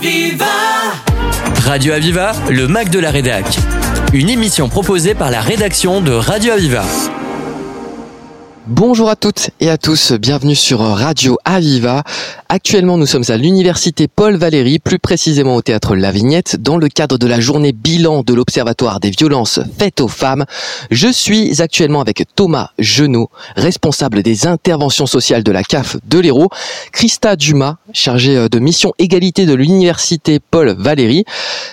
Aviva Radio Aviva, le Mac de la Rédac. Une émission proposée par la rédaction de Radio Aviva. Bonjour à toutes et à tous, bienvenue sur Radio Aviva. Actuellement, nous sommes à l'université Paul Valéry, plus précisément au théâtre La Vignette, dans le cadre de la journée bilan de l'Observatoire des violences faites aux femmes. Je suis actuellement avec Thomas Genot, responsable des interventions sociales de la CAF de l'Hérault, Christa Dumas, chargée de mission égalité de l'université Paul Valéry,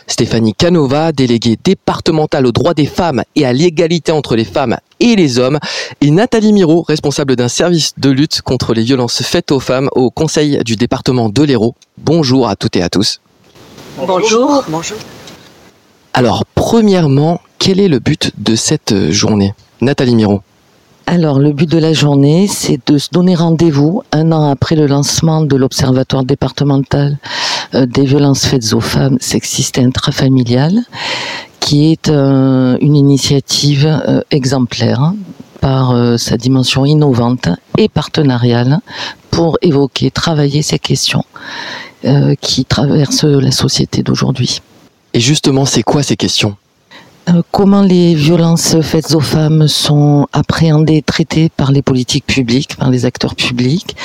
Stéphanie Canova, déléguée départementale aux droits des femmes et à l'égalité entre les femmes et les hommes, et Nathalie Miro, responsable d'un service de lutte contre les violences faites aux femmes au Conseil du département de l'Hérault. Bonjour à toutes et à tous. Bonjour. Bonjour. Alors, premièrement, quel est le but de cette journée? Nathalie Miro. Alors, le but de la journée, c'est de se donner rendez-vous un an après le lancement de l'Observatoire départemental euh, des violences faites aux femmes sexistes et intrafamiliales, qui est euh, une initiative euh, exemplaire hein, par euh, sa dimension innovante et partenariale pour évoquer, travailler ces questions qui traversent la société d'aujourd'hui. Et justement, c'est quoi ces questions? Comment les violences faites aux femmes sont appréhendées, traitées par les politiques publiques, par les acteurs publics?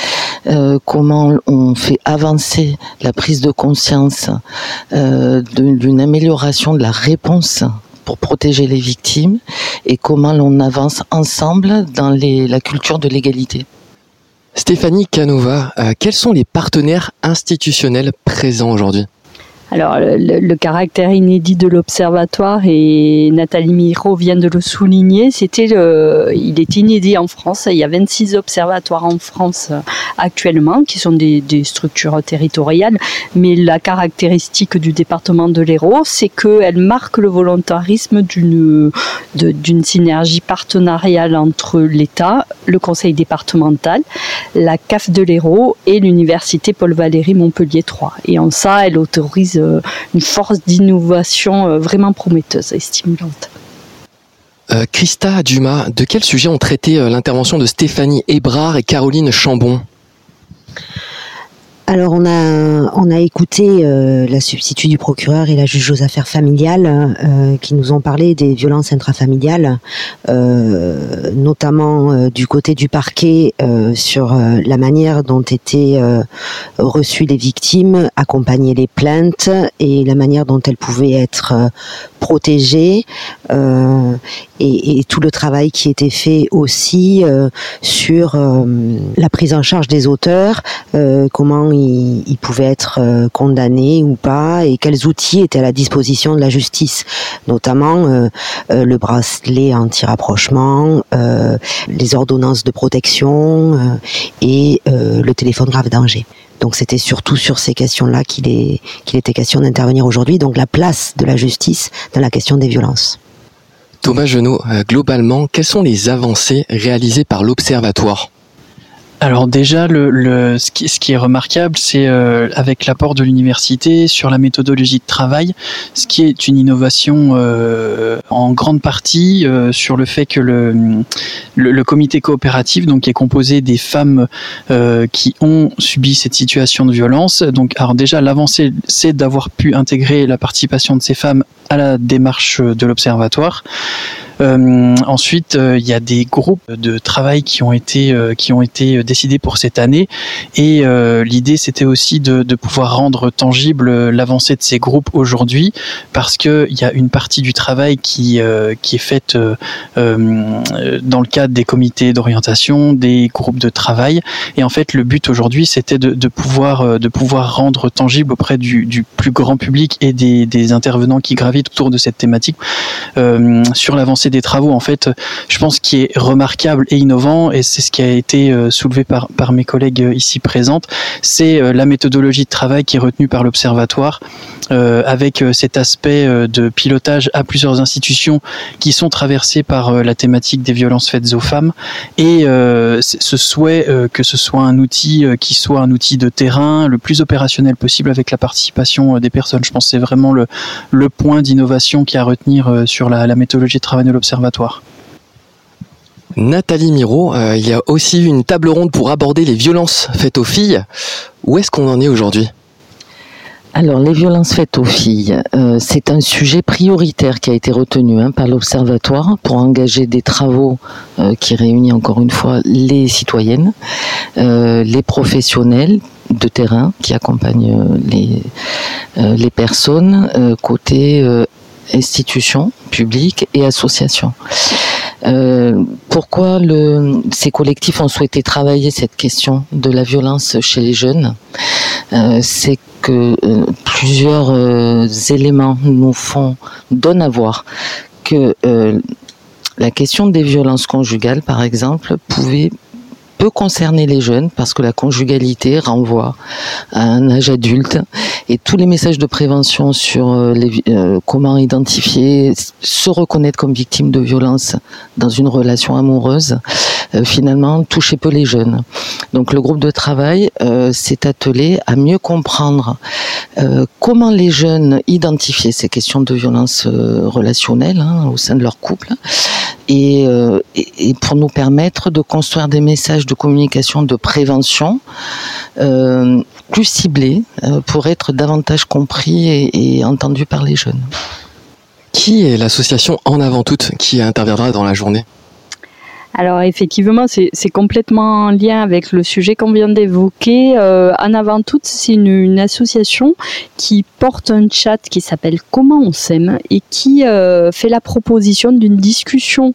Comment on fait avancer la prise de conscience d'une amélioration de la réponse pour protéger les victimes? Et comment l'on avance ensemble dans la culture de l'égalité? Stéphanie Canova, euh, quels sont les partenaires institutionnels présents aujourd'hui? Alors, le, caractère inédit de l'observatoire, et Nathalie Miro vient de le souligner, c'était il est inédit en France. Il y a 26 observatoires en France actuellement, qui sont des, structures territoriales. Mais la caractéristique du département de l'Hérault, c'est qu'elle marque le volontarisme d'une, d'une synergie partenariale entre l'État, le conseil départemental, la CAF de l'Hérault et l'université Paul Valéry Montpellier 3. Et en ça, elle autorise euh, une force d'innovation euh, vraiment prometteuse et stimulante. Euh, Christa Dumas, de quel sujet ont traité l'intervention de Stéphanie Hébrard et Caroline Chambon? Alors on a on a écouté euh, la substitut du procureur et la juge aux affaires familiales euh, qui nous ont parlé des violences intrafamiliales, euh, notamment du côté du parquet sur la manière dont étaient reçues les victimes, accompagner les plaintes et la manière dont elles pouvaient être protégées et, et, tout le travail qui était fait aussi sur la prise en charge des auteurs, comment il, pouvait être euh, condamné ou pas et quels outils étaient à la disposition de la justice, notamment euh, euh, le bracelet anti-rapprochement, les ordonnances de protection et le téléphone grave danger. Donc c'était surtout sur ces questions-là qu'il était question d'intervenir aujourd'hui, donc la place de la justice dans la question des violences. Thomas Genot, globalement, quelles sont les avancées réalisées par l'Observatoire? Alors déjà, ce, qui, est remarquable, c'est euh, avec l'apport de l'université sur la méthodologie de travail, ce qui est une innovation euh, en grande partie euh, sur le fait que le, le, comité coopératif, donc est composé des femmes qui ont subi cette situation de violence. Donc, alors déjà, l'avancée, c'est d'avoir pu intégrer la participation de ces femmes à la démarche de l'observatoire. Ensuite, il y a des groupes de travail qui ont été qui ont été décidés pour cette année, et l'idée c'était aussi de, pouvoir rendre tangible l'avancée de ces groupes aujourd'hui, parce que il y a une partie du travail qui qui est faite dans le cadre des comités d'orientation, des groupes de travail, et en fait le but aujourd'hui c'était de, pouvoir de pouvoir rendre tangible auprès du, plus grand public et des, des intervenants qui gravitent autour de cette thématique. Sur l'avancée des travaux en fait, je pense qui est remarquable et innovant et c'est ce qui a été euh, par mes collègues euh, ici présentes, c'est euh, la méthodologie de travail qui est retenue par l'observatoire avec cet aspect de pilotage à plusieurs institutions qui sont traversées par la thématique des violences faites aux femmes et ce souhait que ce soit un outil qui soit un outil de terrain le plus opérationnel possible avec la participation des personnes. Je pense que c'est vraiment le, point d'innovation qui a à retenir sur la méthodologie de travail de l'Observatoire. Nathalie Miro, euh, il y a aussi une table ronde pour aborder les violences faites aux filles. Où est-ce qu'on en est aujourd'hui Alors, les violences faites aux filles, euh, c'est un sujet prioritaire qui a été retenu hein, par l'Observatoire pour engager des travaux euh, qui réunissent encore une fois les citoyennes, les professionnels de terrain qui accompagnent les personnes côté institutions publiques et associations. Pourquoi le, ces collectifs ont souhaité travailler cette question de la violence chez les jeunes C'est que euh, plusieurs euh, éléments nous font donnent à voir que euh, la question des violences conjugales, par exemple, pouvait peut concerner les jeunes parce que la conjugalité renvoie à un âge adulte et tous les messages de prévention sur les, comment identifier, se reconnaître comme victime de violence dans une relation amoureuse, finalement touchaient peu les jeunes. Donc le groupe de travail euh, s'est attelé à mieux comprendre euh, comment les jeunes identifiaient ces questions de violence euh, relationnelle hein, au sein de leur couple et, et, pour nous permettre de construire des messages de communication de prévention plus ciblés pour être davantage compris et, et entendus par les jeunes. Qui est l'association En Avant Toute qui interviendra dans la journée? Alors effectivement, c'est complètement en lien avec le sujet qu'on vient d'évoquer. Euh, en avant tout, c'est une, association qui porte un chat qui s'appelle Comment on s'aime et qui euh, fait la proposition d'une discussion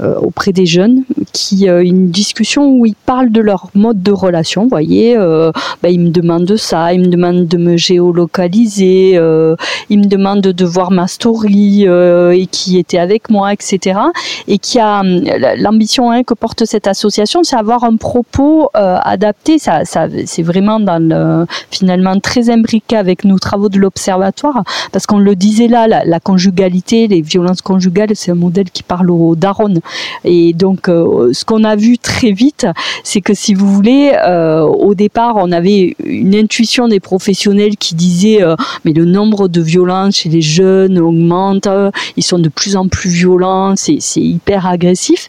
euh, auprès des jeunes, qui une discussion où ils parlent de leur mode de relation. Vous voyez, ben, ils me demandent ça, ils me demandent de me géolocaliser, ils me demandent de voir ma story et qui était avec moi, etc. Et qui a l'ambition Hein, que porte cette association, c'est avoir un propos euh, adapté. Ça, c'est vraiment dans le, finalement très imbriqué avec nos travaux de l'observatoire, parce qu'on le disait là, la, conjugalité, les violences conjugales, c'est un modèle qui parle aux darons. Et donc, euh, ce qu'on a vu très vite, c'est que si vous voulez, euh, au départ, on avait une intuition des professionnels qui disaient, mais le nombre de violences chez les jeunes augmente, ils sont de plus en plus violents, c'est hyper agressif.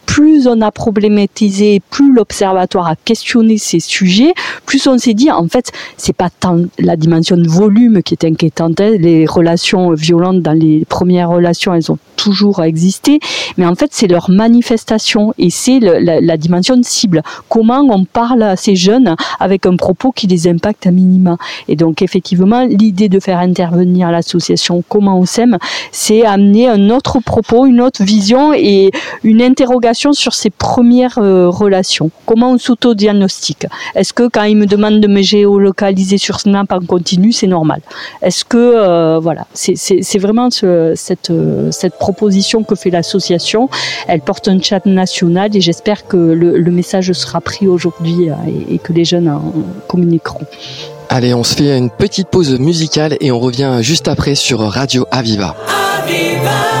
plus on a problématisé, plus l'observatoire a questionné ces sujets, plus on s'est dit en fait c'est pas tant la dimension de volume qui est inquiétante. Hein. Les relations violentes dans les premières relations, elles ont toujours existé, mais en fait c'est leur manifestation et c'est la, dimension de cible. Comment on parle à ces jeunes avec un propos qui les impacte à minima. Et donc effectivement l'idée de faire intervenir l'association Comment on s'aime, c'est amener un autre propos, une autre vision et une interrogation sur ces premières euh, relations. Comment on s'auto-diagnostique? Est-ce que quand ils me demandent de me géolocaliser sur Snap en continu, c'est normal? Est-ce que euh, voilà, c'est vraiment cette euh, cette proposition que fait l'association. Elle porte un chat national et j'espère que le, message sera pris aujourd'hui et, et, que les jeunes en communiqueront. Allez, on se fait une petite pause musicale et on revient juste après sur Radio Aviva. Aviva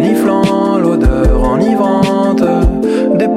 reniflant l'odeur enivrante des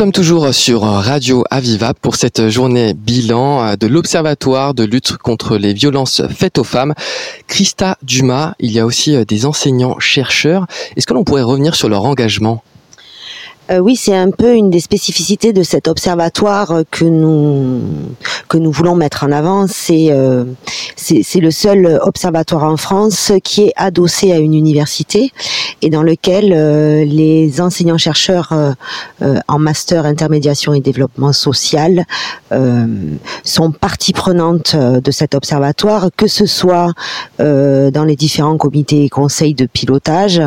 sommes toujours sur Radio Aviva pour cette journée bilan de l'Observatoire de lutte contre les violences faites aux femmes. Christa Dumas, il y a aussi des enseignants-chercheurs. Est-ce que l'on pourrait revenir sur leur engagement? Euh, oui, c'est un peu une des spécificités de cet observatoire que nous que nous voulons mettre en avant. C'est euh, c'est le seul observatoire en France qui est adossé à une université et dans lequel euh, les enseignants chercheurs en master intermédiation et développement social sont partie prenante de cet observatoire, que ce soit dans les différents comités et conseils de pilotage,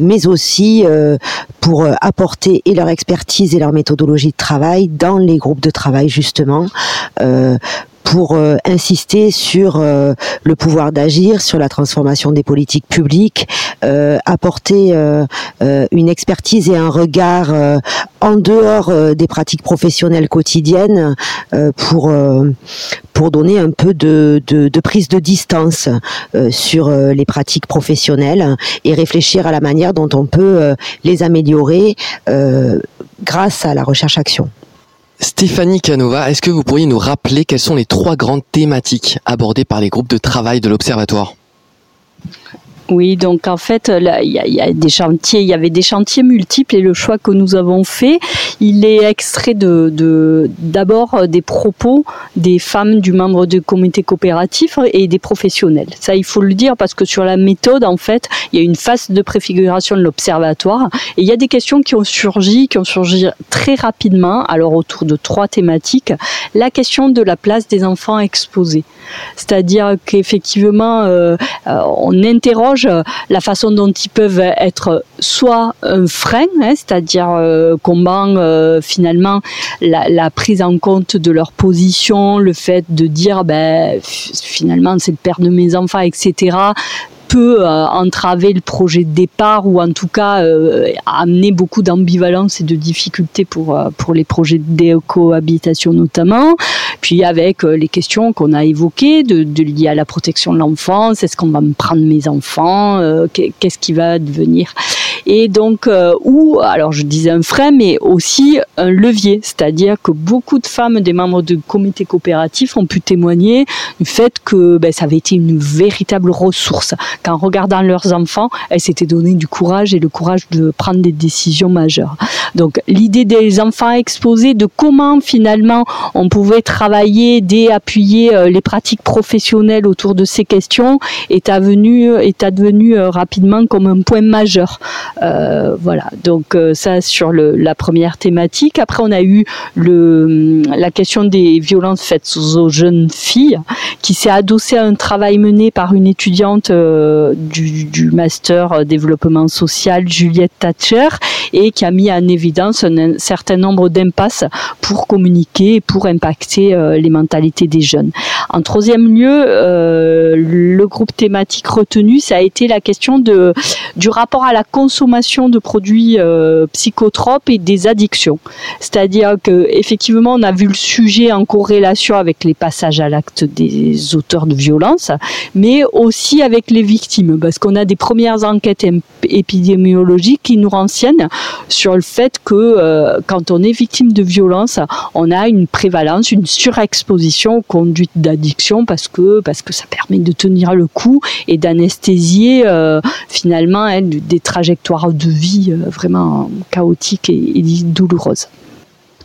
mais aussi pour apporter et leur expertise et leur méthodologie de travail dans les groupes de travail justement. Euh, pour euh, insister sur euh, le pouvoir d'agir, sur la transformation des politiques publiques, apporter une expertise et un regard en dehors des pratiques professionnelles quotidiennes pour pour donner un peu de, de, de prise de distance sur les pratiques professionnelles et réfléchir à la manière dont on peut les améliorer grâce à la recherche-action. Stéphanie Canova, est-ce que vous pourriez nous rappeler quelles sont les trois grandes thématiques abordées par les groupes de travail de l'Observatoire? Oui, donc en fait, il y, a des chantiers, il y avait des chantiers multiples et le choix que nous avons fait, il est extrait de d'abord euh, des propos des femmes du membre du comité coopératif et des professionnels. Ça, il faut le dire parce que sur la méthode, en fait, il y a une phase de préfiguration de l'observatoire et il y a des questions qui ont surgi, qui ont surgi très rapidement. Alors autour de trois thématiques, la question de la place des enfants exposés, c'est-à-dire qu'effectivement, euh, euh on interroge euh, la façon dont ils peuvent être soit un frein, hein, c'est-à-dire euh, combat euh, finalement la, prise en compte de leur position, le fait de dire ben, finalement c'est le père de mes enfants, etc peut entraver le projet de départ ou en tout cas amener beaucoup d'ambivalence et de difficultés pour, pour les projets de cohabitation notamment. Puis avec euh, les questions qu'on a évoquées, de, de liées à la protection de l'enfance, est-ce qu'on va me prendre mes enfants, euh, qu'est-ce qui va devenir et donc euh, ou alors je disais un frein mais aussi un levier. C'est-à-dire que beaucoup de femmes des membres de comités coopératifs ont pu témoigner du fait que ben, ça avait été une véritable ressource. Qu'en regardant leurs enfants elles s'étaient donné du courage et le courage de prendre des décisions majeures. Donc l'idée des enfants exposés de comment finalement on pouvait travailler aider appuyer euh, les pratiques professionnelles autour de ces questions est devenu est advenu euh, rapidement comme un point majeur voilà, donc euh, ça sur le, la première thématique. Après, on a eu le, la question des violences faites aux jeunes filles, qui s'est adossée à un travail mené par une étudiante euh, du, du, master développement social, Juliette Thatcher, et qui a mis en évidence un, certain nombre d'impasses pour communiquer et pour impacter les mentalités des jeunes. En troisième lieu, le groupe thématique retenu, ça a été la question de, du rapport à la consommation consommation de produits euh, psychotropes et des addictions. C'est-à-dire que effectivement, on a vu le sujet en corrélation avec les passages à l'acte des auteurs de violences, mais aussi avec les victimes, parce qu'on a des premières enquêtes épidémiologiques qui nous renseignent sur le fait que euh, quand on est victime de violence, on a une prévalence, une surexposition aux conduites d'addiction parce que parce que ça permet de tenir le coup et d'anesthésier euh, finalement hein, des trajectoires de vie euh, vraiment chaotique et, douloureuse.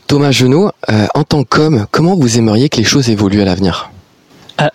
Thomas Genot, euh, en tant qu'homme, comment vous aimeriez que les choses évoluent à l'avenir?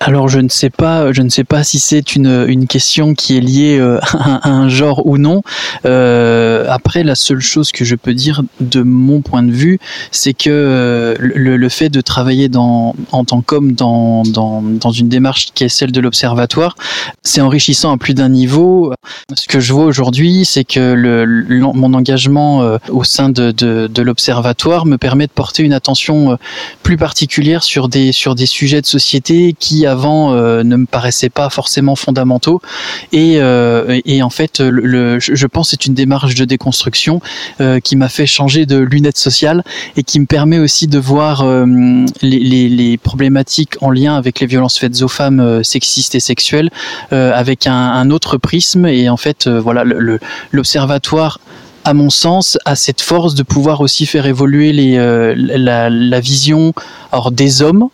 Alors je ne sais pas, je ne sais pas si c'est une, une question qui est liée euh, à un genre ou non. Euh, après, la seule chose que je peux dire de mon point de vue, c'est que euh, le, le, fait de travailler dans, en tant qu'homme dans, dans, dans une démarche qui est celle de l'observatoire, c'est enrichissant à plus d'un niveau. Ce que je vois aujourd'hui, c'est que le, mon engagement au sein de, de, de l'observatoire me permet de porter une attention plus particulière sur des, sur des sujets de société qui avant euh, ne me paraissaient pas forcément fondamentaux. Et, euh, et en fait, le, je pense c'est une démarche de déconstruction euh, qui m'a fait changer de lunettes sociales et qui me permet aussi de voir les, les, problématiques en lien avec les violences faites aux femmes sexistes et sexuelles avec un, autre prisme. Et en fait, voilà, l'observatoire à mon sens, a cette force de pouvoir aussi faire évoluer les, la, la, vision alors, des hommes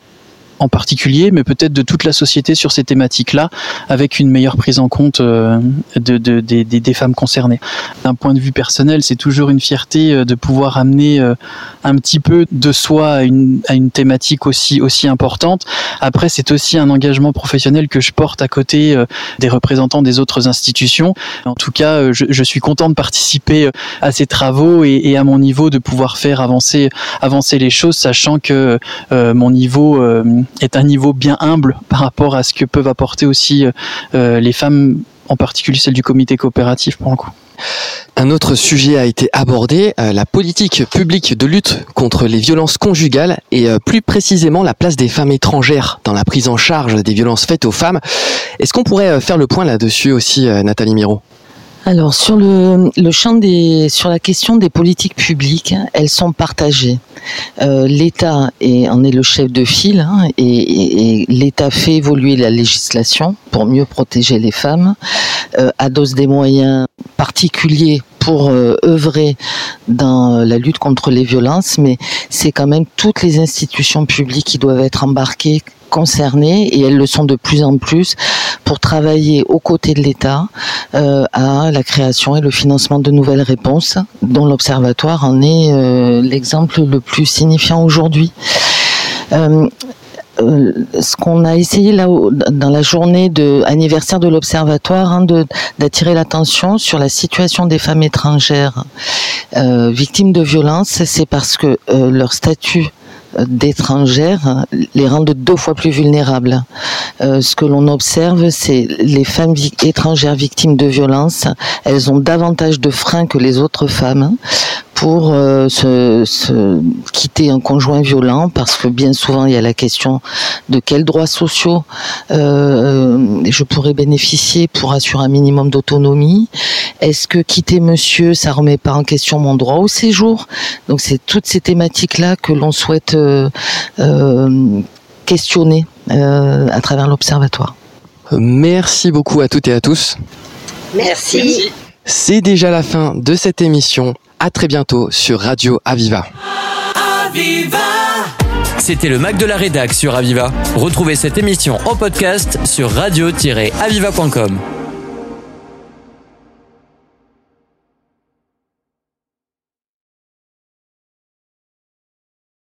en particulier, mais peut-être de toute la société sur ces thématiques-là, avec une meilleure prise en compte euh, de, de, des femmes concernées. D'un point de vue personnel, c'est toujours une fierté euh, de pouvoir amener euh, un petit peu de soi à une, à une thématique aussi, aussi importante. Après, c'est aussi un engagement professionnel que je porte à côté des représentants des autres institutions. En tout cas, je, je suis content de participer à ces travaux et, et, à mon niveau de pouvoir faire avancer, avancer les choses, sachant que mon niveau est un niveau bien humble par rapport à ce que peuvent apporter aussi euh, euh, les femmes, en particulier celles du comité coopératif pour le coup. Un autre sujet a été abordé, euh, la politique publique de lutte contre les violences conjugales et plus précisément la place des femmes étrangères dans la prise en charge des violences faites aux femmes. Est-ce qu'on pourrait faire le point là-dessus aussi, Nathalie Miro? Alors sur le, champ des sur la question des politiques publiques, elles sont partagées. Euh, L'État en est le chef de file hein, et, l'État fait évoluer la législation pour mieux protéger les femmes, euh, adosse des moyens particuliers pour euh, œuvrer dans la lutte contre les violences, mais c'est quand même toutes les institutions publiques qui doivent être embarquées concernées et elles le sont de plus en plus pour travailler aux côtés de l'État euh, à la création et le financement de nouvelles réponses dont l'Observatoire en est euh, l'exemple le plus signifiant aujourd'hui. Euh, ce qu'on a essayé là dans la journée de anniversaire de l'observatoire hein, d'attirer l'attention sur la situation des femmes étrangères victimes de violences, c'est parce que leur statut d'étrangères les rendent deux fois plus vulnérables. Euh, ce que l'on observe, c'est les femmes étrangères victimes de violences, elles ont davantage de freins que les autres femmes pour euh, se, se, quitter un conjoint violent parce que bien souvent il y a la question de quels droits sociaux euh, je pourrais bénéficier pour assurer un minimum d'autonomie. Est-ce que quitter monsieur, ça remet pas en question mon droit au séjour? Donc c'est toutes ces thématiques-là que l'on souhaite euh, euh questionner euh, à travers l'observatoire. Merci beaucoup à toutes et à tous. Merci. Merci. C'est déjà la fin de cette émission. À très bientôt sur Radio Aviva. Aviva C'était le Mac de la Rédac sur Aviva. Retrouvez cette émission en podcast sur radio-aviva.com.